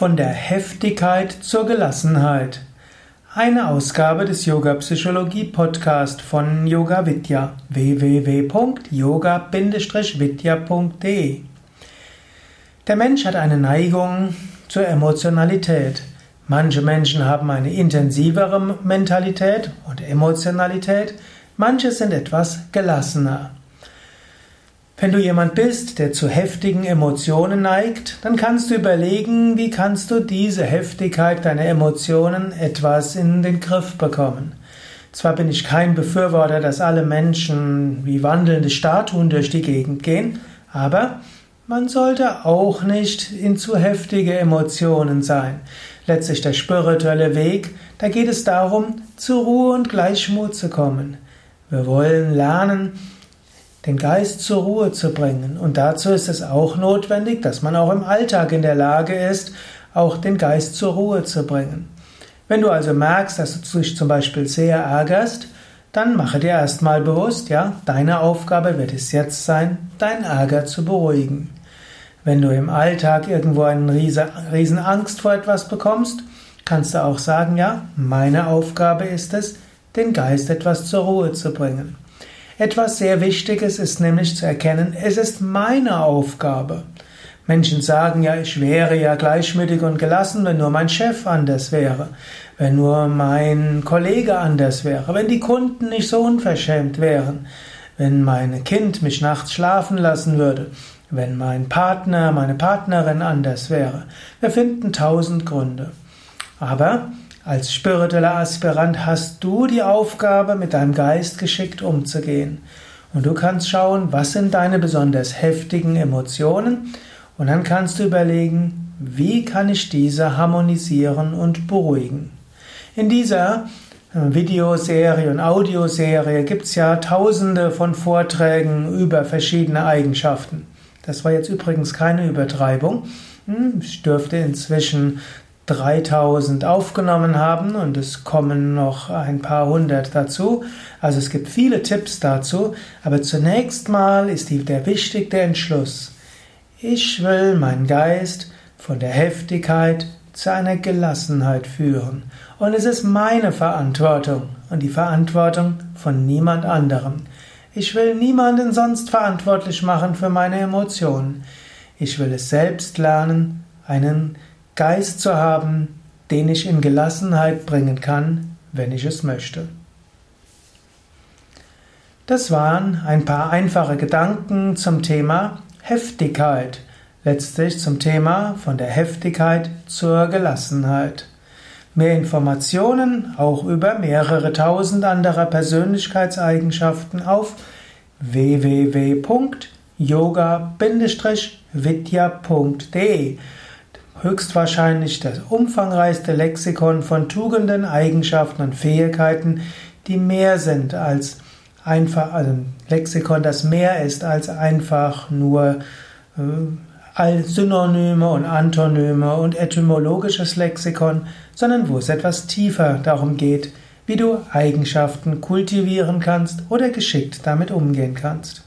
Von der Heftigkeit zur Gelassenheit. Eine Ausgabe des Yoga Psychologie Podcast von Yoga Vidya www.yoga-vidya.de. Der Mensch hat eine Neigung zur Emotionalität. Manche Menschen haben eine intensivere Mentalität und Emotionalität, manche sind etwas gelassener. Wenn du jemand bist, der zu heftigen Emotionen neigt, dann kannst du überlegen, wie kannst du diese Heftigkeit deiner Emotionen etwas in den Griff bekommen. Zwar bin ich kein Befürworter, dass alle Menschen wie wandelnde Statuen durch die Gegend gehen, aber man sollte auch nicht in zu heftige Emotionen sein. Letztlich der spirituelle Weg, da geht es darum, zur Ruhe und Gleichmut zu kommen. Wir wollen lernen, den Geist zur Ruhe zu bringen. Und dazu ist es auch notwendig, dass man auch im Alltag in der Lage ist, auch den Geist zur Ruhe zu bringen. Wenn du also merkst, dass du dich zum Beispiel sehr ärgerst, dann mache dir erstmal bewusst, ja, deine Aufgabe wird es jetzt sein, deinen Ärger zu beruhigen. Wenn du im Alltag irgendwo eine riesen Angst vor etwas bekommst, kannst du auch sagen, ja, meine Aufgabe ist es, den Geist etwas zur Ruhe zu bringen. Etwas sehr Wichtiges ist nämlich zu erkennen, es ist meine Aufgabe. Menschen sagen ja, ich wäre ja gleichmütig und gelassen, wenn nur mein Chef anders wäre, wenn nur mein Kollege anders wäre, wenn die Kunden nicht so unverschämt wären, wenn mein Kind mich nachts schlafen lassen würde, wenn mein Partner, meine Partnerin anders wäre. Wir finden tausend Gründe. Aber als spiritueller Aspirant hast du die Aufgabe, mit deinem Geist geschickt umzugehen. Und du kannst schauen, was sind deine besonders heftigen Emotionen und dann kannst du überlegen, wie kann ich diese harmonisieren und beruhigen. In dieser äh, Videoserie und Audioserie gibt es ja tausende von Vorträgen über verschiedene Eigenschaften. Das war jetzt übrigens keine Übertreibung. Hm, ich dürfte inzwischen 3000 aufgenommen haben und es kommen noch ein paar hundert dazu. Also es gibt viele Tipps dazu, aber zunächst mal ist die, der wichtigste Entschluss. Ich will meinen Geist von der Heftigkeit zu einer Gelassenheit führen. Und es ist meine Verantwortung und die Verantwortung von niemand anderem. Ich will niemanden sonst verantwortlich machen für meine Emotionen. Ich will es selbst lernen, einen Geist zu haben, den ich in Gelassenheit bringen kann, wenn ich es möchte. Das waren ein paar einfache Gedanken zum Thema Heftigkeit, letztlich zum Thema von der Heftigkeit zur Gelassenheit. Mehr Informationen auch über mehrere tausend anderer Persönlichkeitseigenschaften auf www.yoga-vidya.de höchstwahrscheinlich das umfangreichste Lexikon von Tugenden, Eigenschaften und Fähigkeiten, die mehr sind als einfach, also ein Lexikon, das mehr ist als einfach nur äh, Synonyme und Antonyme und etymologisches Lexikon, sondern wo es etwas tiefer darum geht, wie du Eigenschaften kultivieren kannst oder geschickt damit umgehen kannst.